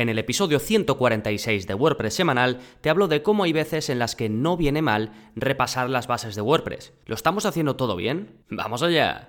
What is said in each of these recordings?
En el episodio 146 de WordPress semanal te hablo de cómo hay veces en las que no viene mal repasar las bases de WordPress. ¿Lo estamos haciendo todo bien? ¡Vamos allá!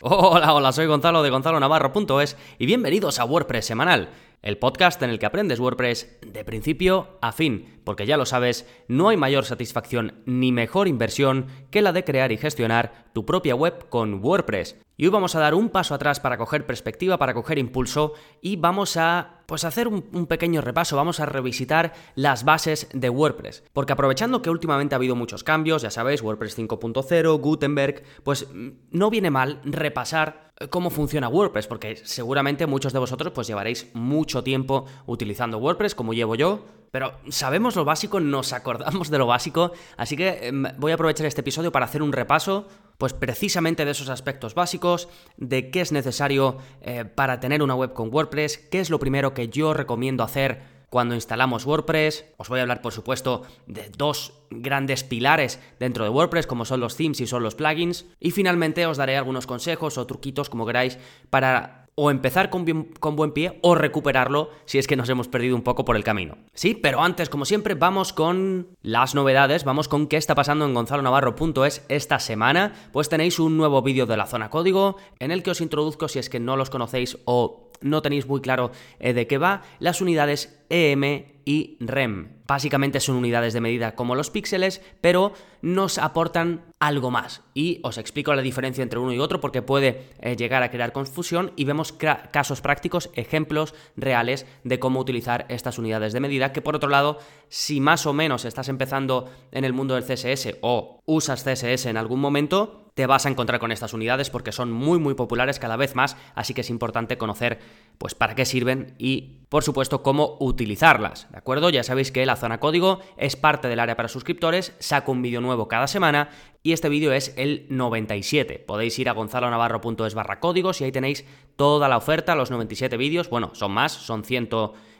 Hola, hola, soy Gonzalo de Gonzalo Navarro.es y bienvenidos a WordPress semanal el podcast en el que aprendes WordPress de principio a fin, porque ya lo sabes, no hay mayor satisfacción ni mejor inversión que la de crear y gestionar tu propia web con WordPress. Y hoy vamos a dar un paso atrás para coger perspectiva, para coger impulso y vamos a pues hacer un, un, pequeño repaso, vamos a revisitar las bases de WordPress. Porque aprovechando que últimamente ha habido muchos cambios, ya sabéis, WordPress 5.0, Gutenberg, pues mm, no viene mal repasar cómo funciona WordPress, porque seguramente muchos de vosotros pues llevaréis mucho tiempo utilizando WordPress, como llevo yo, pero sabemos lo básico, nos acordamos de lo básico, así que em, voy a aprovechar este episodio para hacer un repaso, pues precisamente de esos aspectos básicos, de qué es necesario eh, para tener una web con WordPress, qué es lo primero que yo recomiendo hacer cuando instalamos WordPress. Os voy a hablar, por supuesto, de dos grandes pilares dentro de WordPress, como son los themes y son los plugins. Y finalmente os daré algunos consejos o truquitos, como queráis, para o empezar con, con, buen pie o recuperarlo si es que nos hemos perdido un poco por el camino. Sí, pero antes, como siempre, vamos con las novedades, vamos con qué está pasando en gonzalonavarro.es esta semana. Pues tenéis un nuevo vídeo de la zona código en el que os introduzco si es que no los conocéis o no tenéis muy claro eh, de qué va, las unidades EM y REM. Básicamente son unidades de medida como los píxeles, pero nos aportan algo más. Y os explico la diferencia entre uno y otro porque puede eh, llegar a crear confusión y vemos casos prácticos, ejemplos reales de cómo utilizar estas unidades de medida, que por otro lado, si más o menos estás empezando en el mundo del CSS o usas CSS en algún momento, te vas a encontrar con estas unidades porque son muy muy populares cada vez más, así que es importante conocer pues para qué sirven y por supuesto cómo utilizarlas, ¿de acuerdo? Ya sabéis que la zona código es parte del área para suscriptores, saco un vídeo nuevo cada semana y este vídeo es el 97. Podéis ir a gonzalonavarro.es barra códigos y ahí tenéis toda la oferta, los 97 vídeos, bueno, son más, son 100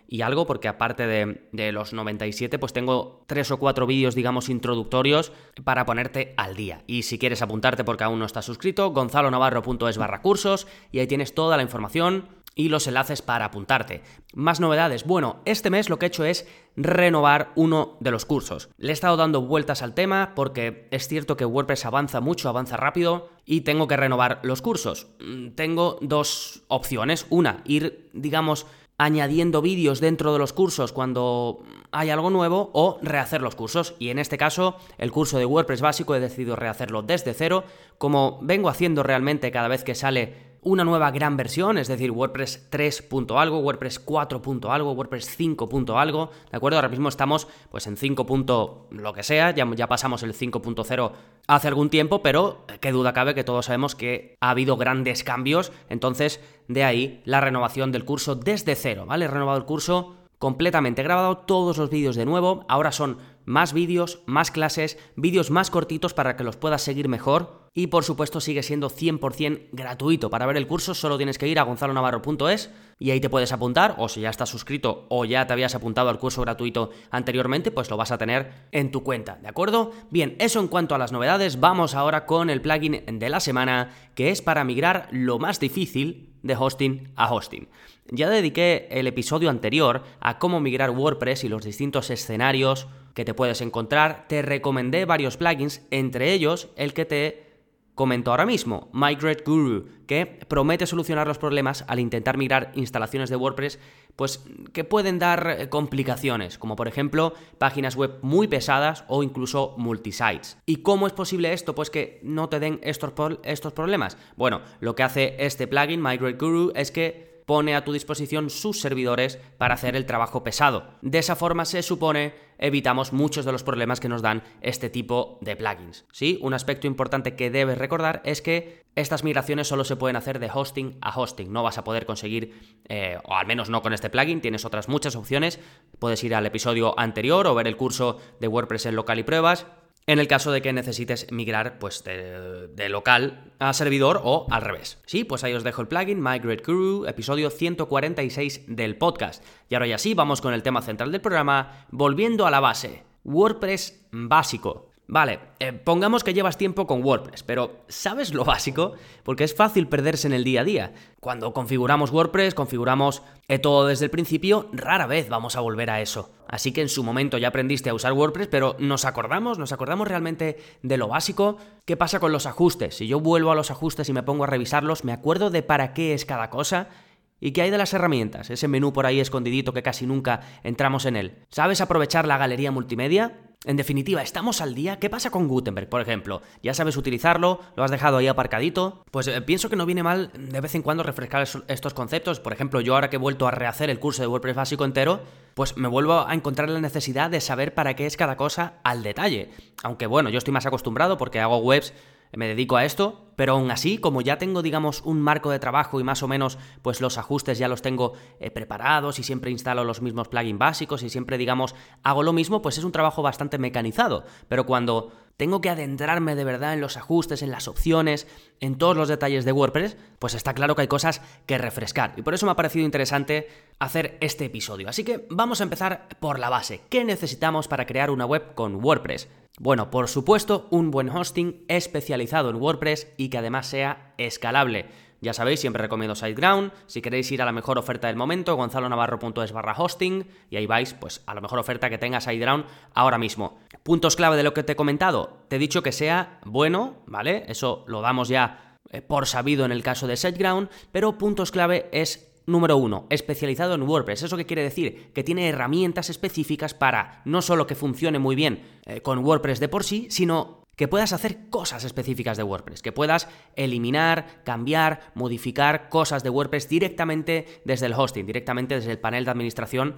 y algo, porque aparte de, los 97, pues tengo tres o cuatro vídeos, digamos, introductorios para ponerte al día. Y si quieres apuntarte porque aún no estás suscrito, gonzalonavarro.es barra cursos y ahí tienes toda la información y los enlaces para apuntarte. Más novedades. Bueno, este mes lo que he hecho es renovar uno de los cursos. Le he estado dando vueltas al tema porque es cierto que WordPress avanza mucho, avanza rápido y tengo que renovar los cursos. Mm, tengo dos opciones. Una, ir, digamos, añadiendo vídeos dentro de los cursos cuando hay algo nuevo o rehacer los cursos. Y en este caso, el curso de WordPress básico he decidido rehacerlo desde cero, como vengo haciendo realmente cada vez que sale una nueva gran versión, es decir, WordPress 3. algo, WordPress 4. algo, WordPress 5. algo, ¿de acuerdo? Ahora mismo estamos pues en 5. lo que sea, ya, ya pasamos el 5.0 hace algún tiempo, pero qué duda cabe que todos sabemos que ha habido grandes cambios, entonces de ahí la renovación del curso desde cero, ¿vale? He renovado el curso completamente, grabado todos los vídeos de nuevo, ahora son más vídeos, más clases, vídeos más cortitos para que los puedas seguir mejor y por supuesto sigue siendo 100% gratuito. Para ver el curso solo tienes que ir a gonzalonavarro.es y ahí te puedes apuntar o si ya estás suscrito o ya te habías apuntado al curso gratuito anteriormente, pues lo vas a tener en tu cuenta, ¿de acuerdo? Bien, eso en cuanto a las novedades, vamos ahora con el plugin de la semana que es para migrar lo más difícil de hosting a hosting. Ya dediqué el episodio anterior a cómo migrar WordPress y los distintos escenarios que te puedes encontrar, te recomendé varios plugins, entre ellos el que te comento ahora mismo, Migrate Guru, que promete solucionar los problemas al intentar migrar instalaciones de WordPress, pues que pueden dar eh, complicaciones, como por ejemplo páginas web muy pesadas o incluso multisites. ¿Y cómo es posible esto? Pues que no te den estos, estos problemas. Bueno, lo que hace este plugin, Migrate Guru, es que pone a tu disposición sus servidores para hacer el trabajo pesado. De esa forma se supone evitamos muchos de los problemas que nos dan este tipo de plugins. ¿Sí? Un aspecto importante que debes recordar es que estas migraciones solo se pueden hacer de hosting a hosting. No vas a poder conseguir, eh, o al menos no con este plugin, tienes otras muchas opciones. Puedes ir al episodio anterior o ver el curso de WordPress en local y pruebas en el caso de que necesites migrar pues, de, local a servidor o al revés. Sí, pues ahí os dejo el plugin Migrate Guru, episodio 146 del podcast. Y ahora ya sí, vamos con el tema central del programa, volviendo a la base, WordPress básico. Vale, eh, pongamos que llevas tiempo con WordPress, pero ¿sabes lo básico? Porque es fácil perderse en el día a día. Cuando configuramos WordPress, configuramos todo desde el principio, rara vez vamos a volver a eso. Así que en su momento ya aprendiste a usar WordPress, pero ¿nos acordamos? ¿Nos acordamos realmente de lo básico? ¿Qué pasa con los ajustes? Si yo vuelvo a los ajustes y me pongo a revisarlos, ¿me acuerdo de para qué es cada cosa? ¿Y qué hay de las herramientas? Ese menú por ahí escondidito que casi nunca entramos en él. ¿Sabes aprovechar la galería multimedia? En definitiva, ¿estamos al día? ¿Qué pasa con Gutenberg, por ejemplo? ¿Ya sabes utilizarlo? ¿Lo has dejado ahí aparcadito? Pues eh, pienso que no viene mal de vez en cuando refrescar estos conceptos. Por ejemplo, yo ahora que he vuelto a rehacer el curso de WordPress básico entero, pues me vuelvo a encontrar la necesidad de saber para qué es cada cosa al detalle. Aunque bueno, yo estoy más acostumbrado porque hago webs me dedico a esto, pero aún así, como ya tengo, digamos, un marco de trabajo y más o menos, pues los ajustes ya los tengo eh, preparados y siempre instalo los mismos plugins básicos y siempre, digamos, hago lo mismo, pues es un trabajo bastante mecanizado. Pero cuando tengo que adentrarme de verdad en los ajustes, en las opciones, en todos los detalles de WordPress, pues está claro que hay cosas que refrescar. Y por eso me ha parecido interesante hacer este episodio. Así que vamos a empezar por la base. ¿Qué necesitamos para crear una web con WordPress? Bueno, por supuesto, un buen hosting especializado en WordPress y que además sea escalable. Ya sabéis, siempre recomiendo SiteGround. Si queréis ir a la mejor oferta del momento, gonzalonavarro.es barra hosting y ahí vais, pues, a la mejor oferta que tenga SiteGround ahora mismo. Puntos clave de lo que te he comentado. Te he dicho que sea bueno, ¿vale? Eso lo damos ya eh, por sabido en el caso de SiteGround, pero puntos clave es Número uno, especializado en WordPress. ¿Eso qué quiere decir? Que tiene herramientas específicas para no solo que funcione muy bien eh, con WordPress de por sí, sino que puedas hacer cosas específicas de WordPress, que puedas eliminar, cambiar, modificar cosas de WordPress directamente desde el hosting, directamente desde el panel de administración,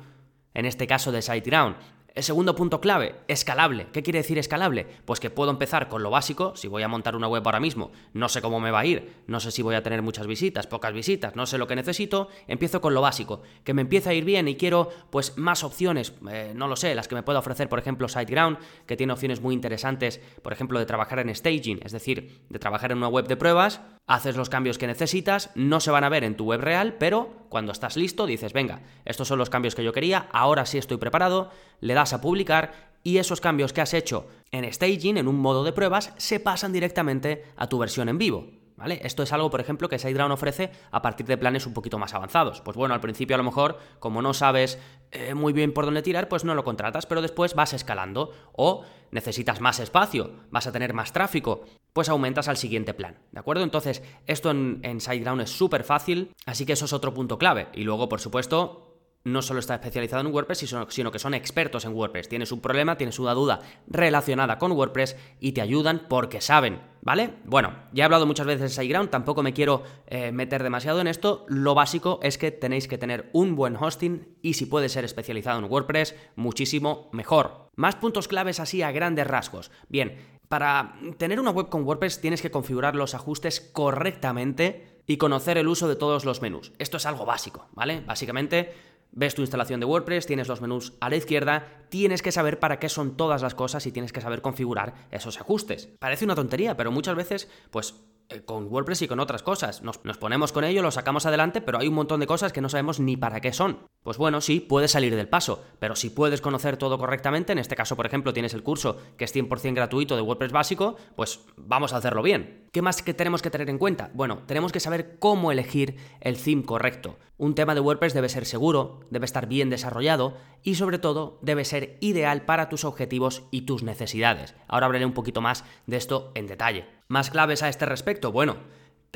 en este caso de SiteGround. El segundo punto clave, escalable. ¿Qué quiere decir escalable? Pues que puedo empezar con lo básico, si voy a montar una web ahora mismo, no sé cómo me va a ir, no sé si voy a tener muchas visitas, pocas visitas, no sé lo que necesito, empiezo con lo básico, que me empiece a ir bien y quiero pues más opciones, eh, no lo sé, las que me pueda ofrecer por ejemplo SiteGround, que tiene opciones muy interesantes, por ejemplo de trabajar en staging, es decir, de trabajar en una web de pruebas, haces los cambios que necesitas, no se van a ver en tu web real, pero cuando estás listo dices, venga, estos son los cambios que yo quería, ahora sí estoy preparado, le das a publicar y esos cambios que has hecho en staging, en un modo de pruebas, se pasan directamente a tu versión en vivo. ¿Vale? Esto es algo, por ejemplo, que SiteGround ofrece a partir de planes un poquito más avanzados. Pues bueno, al principio a lo mejor, como no sabes eh, muy bien por dónde tirar, pues no lo contratas, pero después vas escalando. O necesitas más espacio, vas a tener más tráfico, pues aumentas al siguiente plan. ¿De acuerdo? Entonces, esto en, en es súper fácil, así que eso es otro punto clave. Y luego, por supuesto, no solo está especializado en WordPress, sino que son expertos en WordPress. Tienes un problema, tienes una duda relacionada con WordPress y te ayudan porque saben, ¿vale? Bueno, ya he hablado muchas veces de SiteGround, tampoco me quiero eh, meter demasiado en esto. Lo básico es que tenéis que tener un buen hosting y si puede ser especializado en WordPress, muchísimo mejor. Más puntos claves así a grandes rasgos. Bien, para tener una web con WordPress tienes que configurar los ajustes correctamente y conocer el uso de todos los menús. Esto es algo básico, ¿vale? Básicamente ves tu instalación de WordPress, tienes los menús a la izquierda, tienes que saber para qué son todas las cosas y tienes que saber configurar esos ajustes. Parece una tontería, pero muchas veces, pues eh, con WordPress y con otras cosas. Nos, ponemos con ello, lo sacamos adelante, pero hay un montón de cosas que no sabemos ni para qué son. Pues bueno, sí, puedes salir del paso, pero si puedes conocer todo correctamente, en este caso, por ejemplo, tienes el curso que es 100% gratuito de WordPress básico, pues vamos a hacerlo bien. ¿Qué más que tenemos que tener en cuenta? Bueno, tenemos que saber cómo elegir el theme correcto. Un tema de WordPress debe ser seguro, debe estar bien desarrollado y sobre todo debe ser ideal para tus objetivos y tus necesidades. Ahora hablaré un poquito más de esto en detalle. Más claves a este respecto, bueno,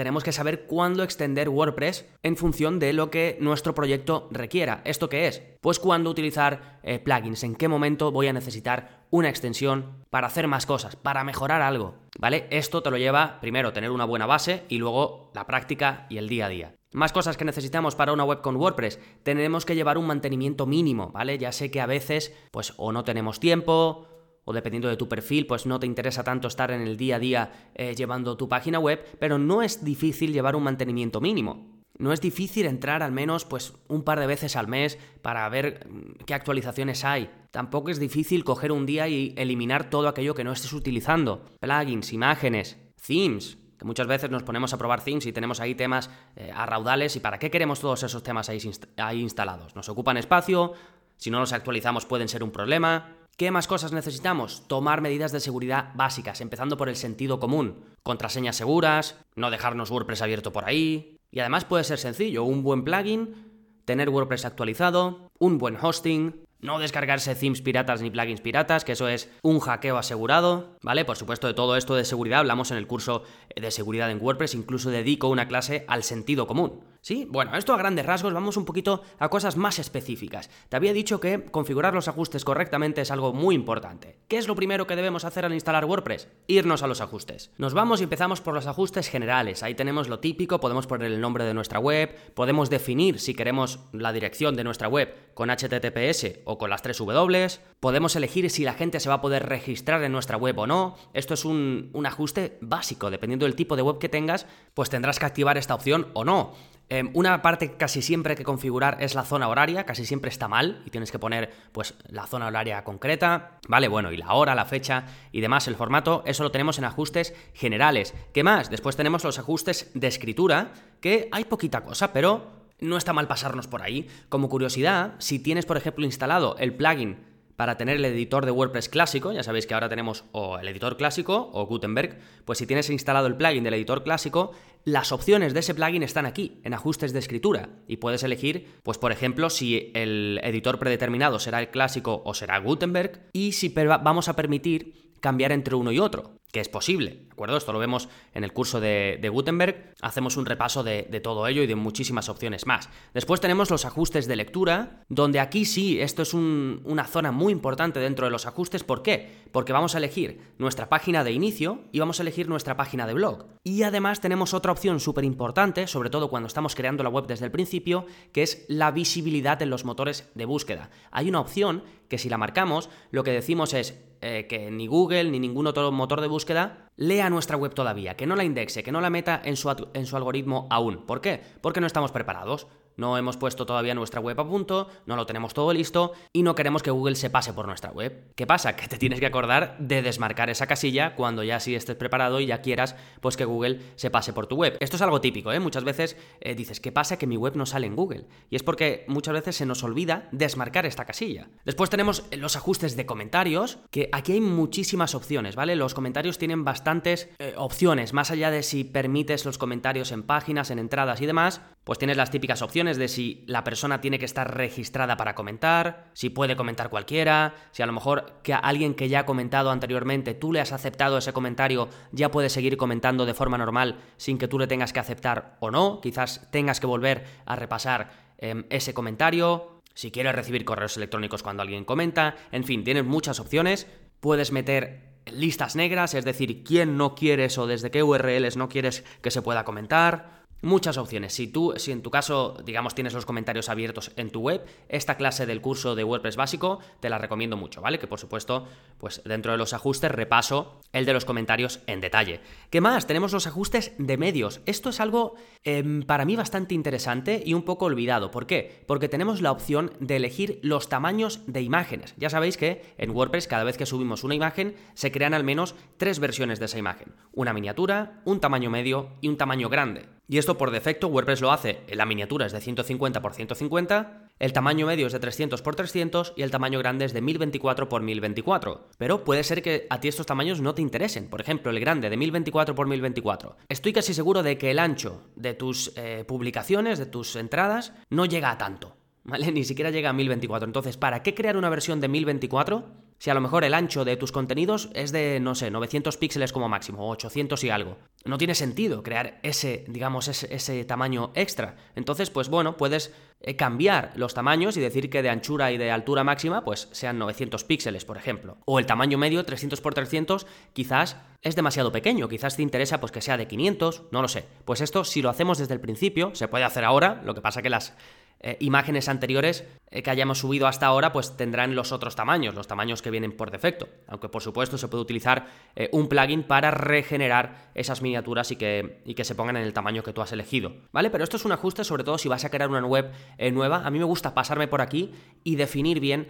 tenemos que saber cuándo extender WordPress en función de lo que nuestro proyecto requiera. ¿Esto qué es? Pues cuándo utilizar eh, plugins, en qué momento voy a necesitar una extensión para hacer más cosas, para mejorar algo, ¿vale? Esto te lo lleva primero tener una buena base y luego la práctica y el día a día. Más cosas que necesitamos para una web con WordPress. Tenemos que llevar un mantenimiento mínimo, ¿vale? Ya sé que a veces, pues, o no tenemos tiempo, o dependiendo de tu perfil, pues no te interesa tanto estar en el día a día eh, llevando tu página web, pero no es difícil llevar un mantenimiento mínimo. No es difícil entrar al menos pues un par de veces al mes para ver mm, qué actualizaciones hay. Tampoco es difícil coger un día y eliminar todo aquello que no estés utilizando. Plugins, imágenes, themes, que muchas veces nos ponemos a probar themes y tenemos ahí temas eh, a raudales y para qué queremos todos esos temas ahí instalados. Nos ocupan espacio, si no los actualizamos pueden ser un problema. ¿Qué más cosas necesitamos? Tomar medidas de seguridad básicas, empezando por el sentido común. Contraseñas seguras, no dejarnos WordPress abierto por ahí. Y además puede ser sencillo, un buen plugin, tener WordPress actualizado, un buen hosting, no descargarse themes piratas ni plugins piratas, que eso es un hackeo asegurado, ¿vale? Por supuesto, de todo esto de seguridad hablamos en el curso de seguridad en WordPress, incluso dedico una clase al sentido común. ¿Sí? Bueno, esto a grandes rasgos, vamos un poquito a cosas más específicas. Te había dicho que configurar los ajustes correctamente es algo muy importante. ¿Qué es lo primero que debemos hacer al instalar WordPress? Irnos a los ajustes. Nos vamos y empezamos por los ajustes generales. Ahí tenemos lo típico, podemos poner el nombre de nuestra web, podemos definir si queremos la dirección de nuestra web con HTTPS o con las tres W, podemos elegir si la gente se va a poder registrar en nuestra web o no. Esto es un, un ajuste básico, dependiendo del tipo de web que tengas, pues tendrás que activar esta opción o no. Em, una parte casi siempre que configurar es la zona horaria, casi siempre está mal y tienes que poner pues la zona horaria concreta, ¿vale? Bueno, y la hora, la fecha y demás, el formato, eso lo tenemos en ajustes generales. ¿Qué más? Después tenemos los ajustes de escritura, que hay poquita cosa, pero no está mal pasarnos por ahí. Como curiosidad, si tienes, por ejemplo, instalado el plugin para tener el editor de WordPress clásico, ya sabéis que ahora tenemos o el editor clásico o Gutenberg, pues si tienes instalado el plugin del editor clásico, las opciones de ese plugin están aquí, en ajustes de escritura, y puedes elegir, pues por ejemplo, si el editor predeterminado será el clásico o será Gutenberg, y si vamos a permitir cambiar entre uno y otro que es posible, ¿de acuerdo? Esto lo vemos en el curso de, Gutenberg, hacemos un repaso de, todo ello y de muchísimas opciones más. Después tenemos los ajustes de lectura, donde aquí sí, esto es una zona muy importante dentro de los ajustes, ¿por qué? Porque vamos a elegir nuestra página de inicio y vamos a elegir nuestra página de blog. Y además tenemos otra opción súper importante, sobre todo cuando estamos creando la web desde el principio, que es la visibilidad en los motores de búsqueda. Hay una opción que si la marcamos, lo que decimos es eh, que ni Google ni ningún otro motor de búsqueda lea nuestra web todavía, que no la indexe, que no la meta en su, en su algoritmo aún. ¿Por qué? Porque no estamos preparados. No hemos puesto todavía nuestra web a punto, no lo tenemos todo listo y no queremos que Google se pase por nuestra web. ¿Qué pasa? Que te tienes que acordar de desmarcar esa casilla cuando ya sí estés preparado y ya quieras pues que Google se pase por tu web. Esto es algo típico, ¿eh? Muchas veces eh, dices, ¿qué pasa? Que mi web no sale en Google. Y es porque muchas veces se nos olvida desmarcar esta casilla. Después tenemos los ajustes de comentarios, que aquí hay muchísimas opciones, ¿vale? Los comentarios tienen bastantes eh, opciones, más allá de si permites los comentarios en páginas, en entradas y demás, pues tienes las típicas opciones de si la persona tiene que estar registrada para comentar, si puede comentar cualquiera, si a lo mejor que alguien que ya ha comentado anteriormente, tú le has aceptado ese comentario, ya puede seguir comentando de forma normal sin que tú le tengas que aceptar o no, quizás tengas que volver a repasar em, ese comentario, si quieres recibir correos electrónicos cuando alguien comenta, en fin, tienes muchas opciones, puedes meter listas negras, es decir, quién no quieres o desde qué URLs no quieres que se pueda comentar, muchas opciones. Si tú, si en tu caso, digamos, tienes los comentarios abiertos en tu web, esta clase del curso de WordPress básico te la recomiendo mucho, ¿vale? Que por supuesto, pues dentro de los ajustes repaso el de los comentarios en detalle. ¿Qué más? Tenemos los ajustes de medios. Esto es algo em, para mí bastante interesante y un poco olvidado. ¿Por qué? Porque tenemos la opción de elegir los tamaños de imágenes. Ya sabéis que en WordPress cada vez que subimos una imagen se crean al menos tres versiones de esa imagen. Una miniatura, un tamaño medio y un tamaño grande. Y esto por defecto WordPress lo hace, la miniatura es de 150 x 150, el tamaño medio es de 300 x 300 y el tamaño grande es de 1024 x 1024. Pero puede ser que a ti estos tamaños no te interesen, por ejemplo el grande de 1024 x 1024. Estoy casi seguro de que el ancho de tus eh, publicaciones, de tus entradas, no llega a tanto. ¿Vale? Ni siquiera llega a 1024. Entonces, ¿para qué crear una versión de 1024 si a lo mejor el ancho de tus contenidos es de, no sé, 900 píxeles como máximo, o 800 y algo. No tiene sentido crear ese, digamos, ese, tamaño extra. Entonces, pues bueno, puedes eh, cambiar los tamaños y decir que de anchura y de altura máxima, pues sean 900 píxeles, por ejemplo. O el tamaño medio, 300 x 300, quizás es demasiado pequeño, quizás te interesa pues que sea de 500, no lo sé. Pues esto, si lo hacemos desde el principio, se puede hacer ahora, lo que pasa que las eh, imágenes anteriores eh, que hayamos subido hasta ahora, pues tendrán los otros tamaños, los tamaños que vienen por defecto. Aunque por supuesto se puede utilizar eh, un plugin para regenerar esas miniaturas y que, y que se pongan en el tamaño que tú has elegido. ¿Vale? Pero esto es un ajuste, sobre todo si vas a crear una web nueva. A mí me gusta pasarme por aquí y definir bien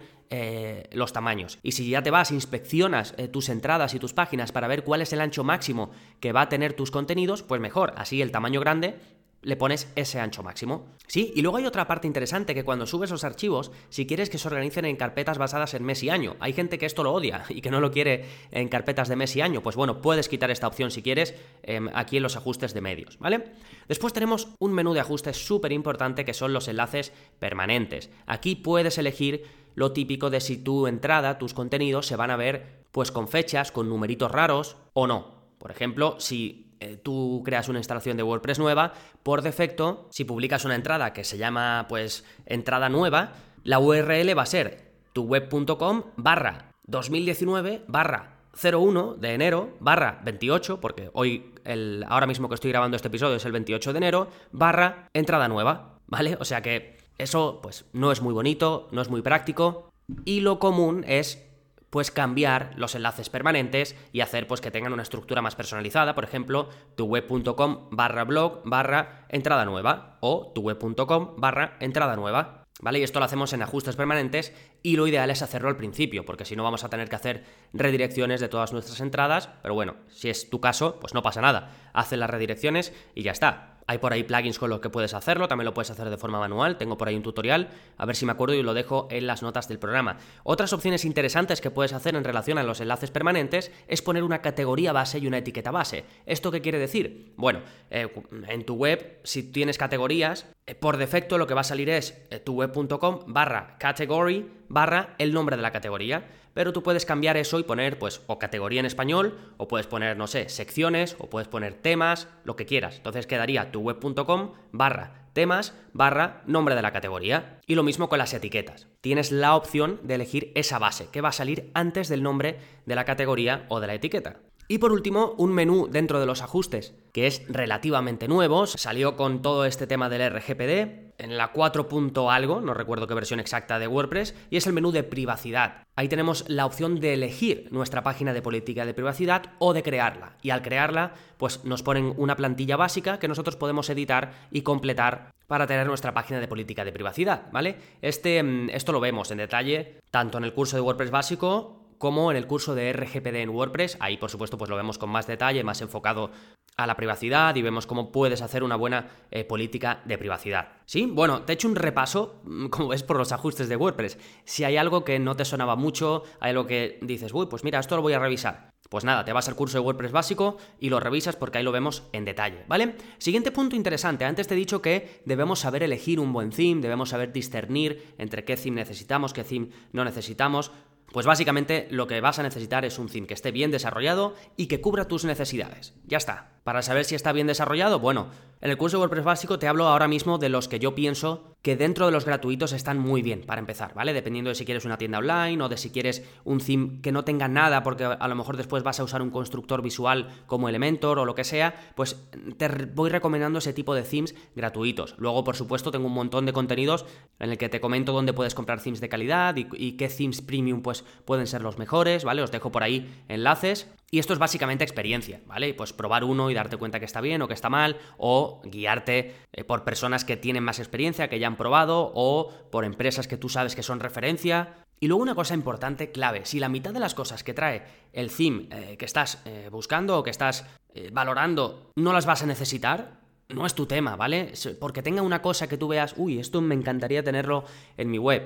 los tamaños. Y si ya te vas, inspeccionas tus entradas y tus páginas para ver cuál es el ancho máximo que va a tener tus contenidos, pues mejor. Así el tamaño grande le pones ese ancho máximo. Sí, y luego hay otra parte interesante que cuando subes los archivos, si quieres que se organicen en carpetas basadas en mes y año, hay gente que esto lo odia y que no lo quiere en carpetas de mes y año, pues bueno, puedes quitar esta opción si quieres em, aquí en los ajustes de medios, ¿vale? Después tenemos un menú de ajustes súper importante que son los enlaces permanentes. Aquí puedes elegir lo típico de si tu entrada, tus contenidos se van a ver pues con fechas, con numeritos raros o no. Por ejemplo, si eh, tú creas una instalación de WordPress nueva, por defecto, si publicas una entrada que se llama pues entrada nueva, la URL va a ser tuweb.com barra 2019 barra 01 de enero barra 28, porque hoy, el, ahora mismo que estoy grabando este episodio es el 28 de enero, barra entrada nueva, ¿vale? O sea que eso pues no es muy bonito, no es muy práctico y lo común es pues cambiar los enlaces permanentes y hacer pues que tengan una estructura más personalizada, por ejemplo, tuweb.com barra blog barra entrada nueva o tuweb.com barra entrada nueva. ¿Vale? Y esto lo hacemos en ajustes permanentes y lo ideal es hacerlo al principio, porque si no vamos a tener que hacer redirecciones de todas nuestras entradas, pero bueno, si es tu caso, pues no pasa nada, hace las redirecciones y ya está. Hay por ahí plugins con los que puedes hacerlo, también lo puedes hacer de forma manual, tengo por ahí un tutorial, a ver si me acuerdo y lo dejo en las notas del programa. Otras opciones interesantes que puedes hacer en relación a los enlaces permanentes es poner una categoría base y una etiqueta base. ¿Esto qué quiere decir? Bueno, eh, en tu web, si tienes categorías, eh, por defecto lo que va a salir es eh, tuweb.com barra category barra el nombre de la categoría pero tú puedes cambiar eso y poner, pues, o categoría en español, o puedes poner, no sé, secciones, o puedes poner temas, lo que quieras. Entonces quedaría tuweb.com barra temas barra nombre de la categoría. Y lo mismo con las etiquetas. Tienes la opción de elegir esa base, que va a salir antes del nombre de la categoría o de la etiqueta. Y por último, un menú dentro de los ajustes, que es relativamente nuevo, salió con todo este tema del RGPD, en la 4. algo, no recuerdo qué versión exacta de WordPress, y es el menú de privacidad. Ahí tenemos la opción de elegir nuestra página de política de privacidad o de crearla. Y al crearla, pues nos ponen una plantilla básica que nosotros podemos editar y completar para tener nuestra página de política de privacidad, ¿vale? Este, mm, esto lo vemos en detalle tanto en el curso de WordPress básico como en el curso de RGPD en WordPress. Ahí, por supuesto, pues lo vemos con más detalle, más enfocado a la privacidad y vemos cómo puedes hacer una buena eh, política de privacidad. ¿Sí? Bueno, te he hecho un repaso, mm, como ves, por los ajustes de WordPress. Si hay algo que no te sonaba mucho, hay algo que dices, uy, pues mira, esto lo voy a revisar. Pues nada, te vas al curso de WordPress básico y lo revisas porque ahí lo vemos en detalle, ¿vale? Siguiente punto interesante, antes te he dicho que debemos saber elegir un buen theme, debemos saber discernir entre qué theme necesitamos, qué theme no necesitamos. Pues básicamente lo que vas a necesitar es un theme que esté bien desarrollado y que cubra tus necesidades. Ya está. Para saber si está bien desarrollado, bueno, en el curso de WordPress básico te hablo ahora mismo de los que yo pienso que dentro de los gratuitos están muy bien para empezar, ¿vale? Dependiendo de si quieres una tienda online o de si quieres un theme que no tenga nada porque a lo mejor después vas a usar un constructor visual como Elementor o lo que sea, pues te voy recomendando ese tipo de themes gratuitos. Luego, por supuesto, tengo un montón de contenidos en el que te comento dónde puedes comprar themes de calidad y, y qué themes premium pues pueden ser los mejores, ¿vale? Os dejo por ahí enlaces. Y esto es básicamente experiencia, ¿vale? Pues probar uno y darte cuenta que está bien o que está mal, o guiarte eh, por personas que tienen más experiencia, que ya han probado, o por empresas que tú sabes que son referencia. Y luego una cosa importante, clave, si la mitad de las cosas que trae el theme eh, que estás eh, buscando o que estás valorando no las vas a necesitar, no es tu tema, ¿vale? Porque tenga una cosa que tú veas, uy, esto me encantaría tenerlo en mi web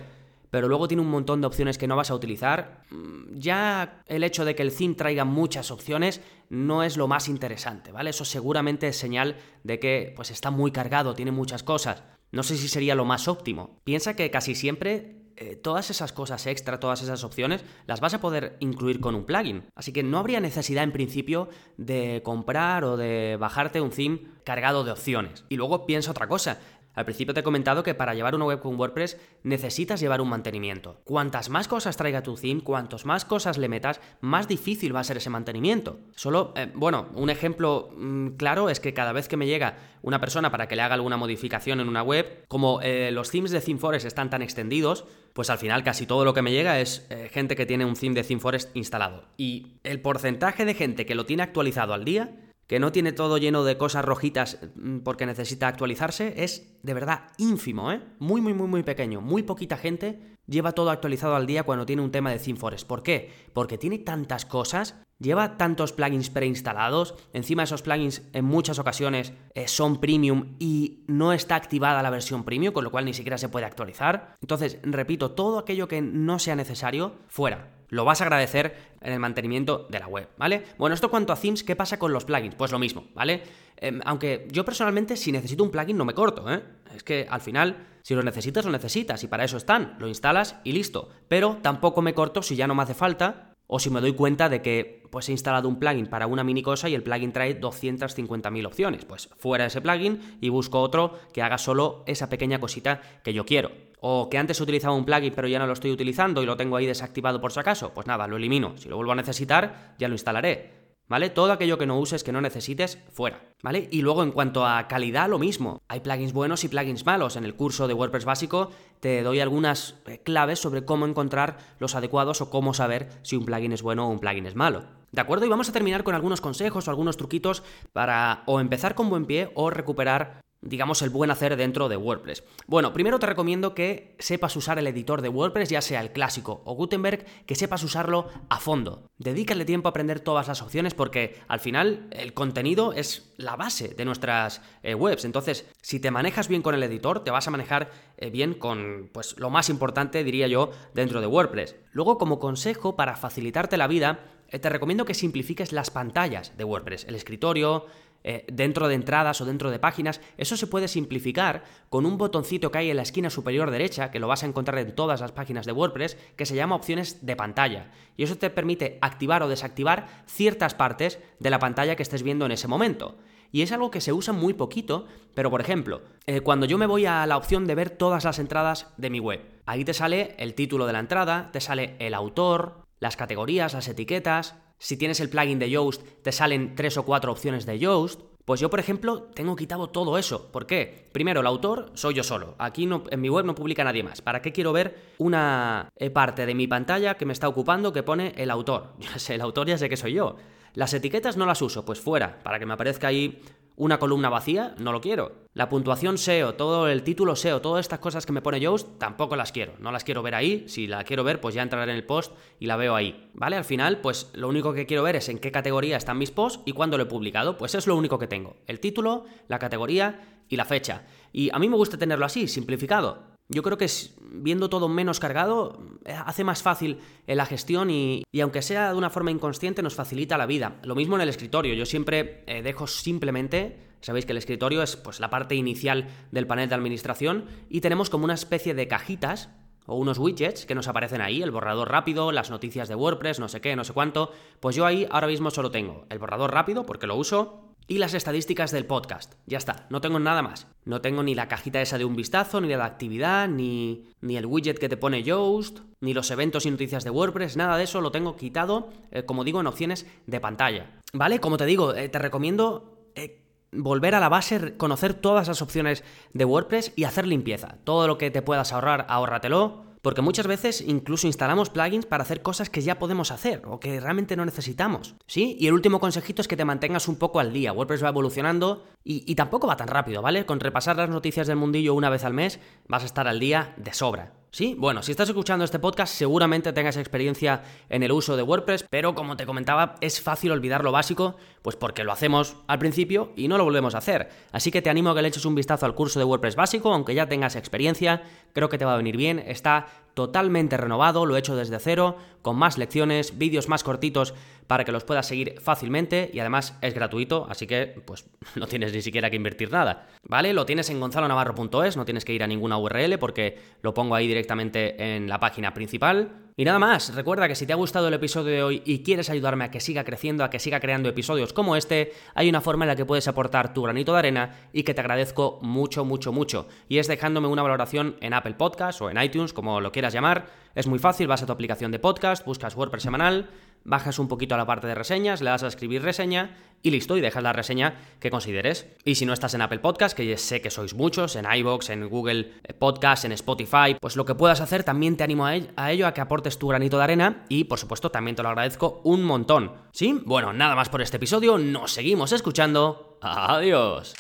pero luego tiene un montón de opciones que no vas a utilizar, mm, ya el hecho de que el theme traiga muchas opciones no es lo más interesante, ¿vale? Eso seguramente es señal de que pues está muy cargado, tiene muchas cosas. No sé si sería lo más óptimo. Piensa que casi siempre eh, todas esas cosas extra, todas esas opciones, las vas a poder incluir con un plugin. Así que no habría necesidad en principio de comprar o de bajarte un theme cargado de opciones. Y luego piensa otra cosa. Al principio te he comentado que para llevar una web con WordPress necesitas llevar un mantenimiento. Cuantas más cosas traiga tu theme, cuantos más cosas le metas, más difícil va a ser ese mantenimiento. Solo, eh, bueno, un ejemplo mm, claro es que cada vez que me llega una persona para que le haga alguna modificación en una web, como eh, los themes de ThemeForest están tan extendidos, pues al final casi todo lo que me llega es eh, gente que tiene un theme de ThemeForest instalado. Y el porcentaje de gente que lo tiene actualizado al día que no tiene todo lleno de cosas rojitas mm, porque necesita actualizarse, es de verdad ínfimo, ¿eh? Muy, muy, muy, muy pequeño. Muy poquita gente lleva todo actualizado al día cuando tiene un tema de ThemeForest. ¿Por qué? Porque tiene tantas cosas lleva tantos plugins preinstalados, encima esos plugins en muchas ocasiones eh, son premium y no está activada la versión premium, con lo cual ni siquiera se puede actualizar. Entonces, repito, todo aquello que no sea necesario, fuera. Lo vas a agradecer en el mantenimiento de la web, ¿vale? Bueno, esto cuanto a themes, ¿qué pasa con los plugins? Pues lo mismo, ¿vale? Em, aunque yo personalmente, si necesito un plugin, no me corto, ¿eh? Es que al final, si lo necesitas, lo necesitas, y para eso están, lo instalas y listo. Pero tampoco me corto si ya no me hace falta, o si me doy cuenta de que pues he instalado un plugin para una mini cosa y el plugin trae 250.000 opciones. Pues fuera ese plugin y busco otro que haga solo esa pequeña cosita que yo quiero. O que antes utilizaba un plugin pero ya no lo estoy utilizando y lo tengo ahí desactivado por si acaso. Pues nada, lo elimino. Si lo vuelvo a necesitar, ya lo instalaré. ¿Vale? Todo aquello que no uses, que no necesites, fuera. ¿Vale? Y luego en cuanto a calidad, lo mismo. Hay plugins buenos y plugins malos. En el curso de WordPress básico te doy algunas eh, claves sobre cómo encontrar los adecuados o cómo saber si un plugin es bueno o un plugin es malo. ¿De acuerdo? Y vamos a terminar con algunos consejos o algunos truquitos para o empezar con buen pie o recuperar digamos, el buen hacer dentro de WordPress. Bueno, primero te recomiendo que sepas usar el editor de WordPress, ya sea el clásico o Gutenberg, que sepas usarlo a fondo. Dedícale tiempo a aprender todas las opciones porque al final el contenido es la base de nuestras eh, webs. Entonces, si te manejas bien con el editor, te vas a manejar eh, bien con, pues, lo más importante, diría yo, dentro de WordPress. Luego, como consejo para facilitarte la vida, eh, te recomiendo que simplifiques las pantallas de WordPress, el escritorio, eh, dentro de entradas o dentro de páginas, eso se puede simplificar con un botoncito que hay en la esquina superior derecha, que lo vas a encontrar en todas las páginas de WordPress, que se llama opciones de pantalla. Y eso te permite activar o desactivar ciertas partes de la pantalla que estés viendo en ese momento. Y es algo que se usa muy poquito, pero por ejemplo, eh, cuando yo me voy a la opción de ver todas las entradas de mi web, ahí te sale el título de la entrada, te sale el autor, las categorías, las etiquetas, si tienes el plugin de Yoast, te salen tres o cuatro opciones de Yoast. Pues yo, por ejemplo, tengo quitado todo eso. ¿Por qué? Primero, el autor soy yo solo. Aquí en mi web no publica nadie más. ¿Para qué quiero ver una eh, parte de mi pantalla que me está ocupando que pone el autor? Ya sé, el autor ya sé que soy yo. Las etiquetas no las uso, pues fuera, para que me aparezca ahí una columna vacía, no lo quiero. La puntuación SEO, todo el título SEO, todas estas cosas que me pone Yoast, tampoco las quiero. No las quiero ver ahí. Si la quiero ver, pues ya entraré en el post y la veo ahí. ¿Vale? Al final, pues lo único que quiero ver es en qué categoría están mis posts y cuándo lo he publicado. Pues es lo único que tengo. El título, la categoría y la fecha. Y a mí me gusta tenerlo así, simplificado. Yo creo que viendo todo menos cargado hace más fácil eh, la gestión y, aunque sea de una forma inconsciente nos facilita la vida. Lo mismo en el escritorio, yo siempre eh, dejo simplemente, sabéis que el escritorio es pues la parte inicial del panel de administración y tenemos como una especie de cajitas o unos widgets que nos aparecen ahí, el borrador rápido, las noticias de WordPress, no sé qué, no sé cuánto, pues yo ahí ahora mismo solo tengo el borrador rápido porque lo uso, y las estadísticas del podcast. Ya está, no tengo nada más. No tengo ni la cajita esa de un vistazo, ni de la actividad, ni, ni el widget que te pone Yoast, ni los eventos y noticias de WordPress, nada de eso lo tengo quitado, eh, como digo, en opciones de pantalla. ¿Vale? Como te digo, eh, te recomiendo... Eh, volver a la base, conocer todas las opciones de WordPress y hacer limpieza. Todo lo que te puedas ahorrar, ahórratelo porque muchas veces incluso instalamos plugins para hacer cosas que ya podemos hacer o que realmente no necesitamos. ¿Sí? Y el último consejito es que te mantengas un poco al día. WordPress va evolucionando y, y tampoco va tan rápido, ¿vale? Con repasar las noticias del mundillo una vez al mes vas a estar al día de sobra. Sí, bueno, si estás escuchando este podcast seguramente tengas experiencia en el uso de WordPress, pero como te comentaba, es fácil olvidar lo básico, pues porque lo hacemos al principio y no lo volvemos a hacer. Así que te animo a que le eches un vistazo al curso de WordPress básico, aunque ya tengas experiencia, creo que te va a venir bien, está totalmente renovado, lo he hecho desde cero, con más lecciones, vídeos más cortitos para que los puedas seguir fácilmente y además es gratuito, así que pues no tienes ni siquiera que invertir nada, ¿vale? Lo tienes en gonzalonavarro.es, no tienes que ir a ninguna URL porque lo pongo ahí directamente en la página principal. Y nada más, recuerda que si te ha gustado el episodio de hoy y quieres ayudarme a que siga creciendo, a que siga creando episodios como este, hay una forma en la que puedes aportar tu granito de arena y que te agradezco mucho, mucho, mucho. Y es dejándome una valoración en Apple Podcast o en iTunes, como lo quieras llamar. Es muy fácil, vas a tu aplicación de podcast, buscas WordPress semanal, bajas un poquito a la parte de reseñas, le das a escribir reseña y listo, y dejas la reseña que consideres. Y si no estás en Apple Podcast, que sé que sois muchos, en iBox, en Google Podcast, en Spotify, pues lo que puedas hacer también te animo a ello, a que aportes tu granito de arena y por supuesto también te lo agradezco un montón. ¿Sí? Bueno, nada más por este episodio, nos seguimos escuchando. Adiós.